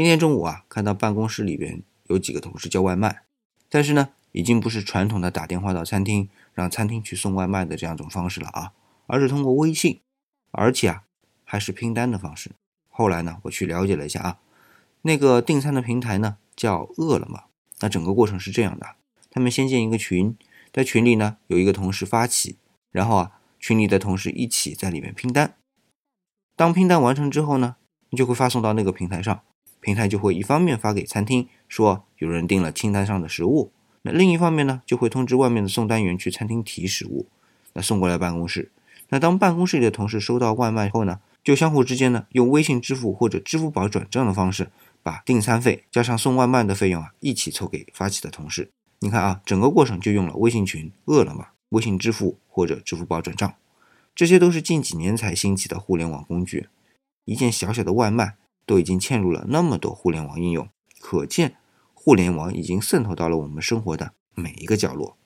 今天中午啊，看到办公室里边有几个同事叫外卖，但是呢，已经不是传统的打电话到餐厅让餐厅去送外卖的这样一种方式了啊，而是通过微信，而且啊还是拼单的方式。后来呢，我去了解了一下啊，那个订餐的平台呢叫饿了么。那整个过程是这样的，他们先建一个群，在群里呢有一个同事发起，然后啊群里的同事一起在里面拼单。当拼单完成之后呢，就会发送到那个平台上。平台就会一方面发给餐厅说有人订了清单上的食物，那另一方面呢就会通知外面的送单员去餐厅提食物，那送过来办公室。那当办公室里的同事收到外卖后呢，就相互之间呢用微信支付或者支付宝转账的方式，把订餐费加上送外卖的费用啊一起凑给发起的同事。你看啊，整个过程就用了微信群、饿了么、微信支付或者支付宝转账，这些都是近几年才兴起的互联网工具。一件小小的外卖。都已经嵌入了那么多互联网应用，可见互联网已经渗透到了我们生活的每一个角落。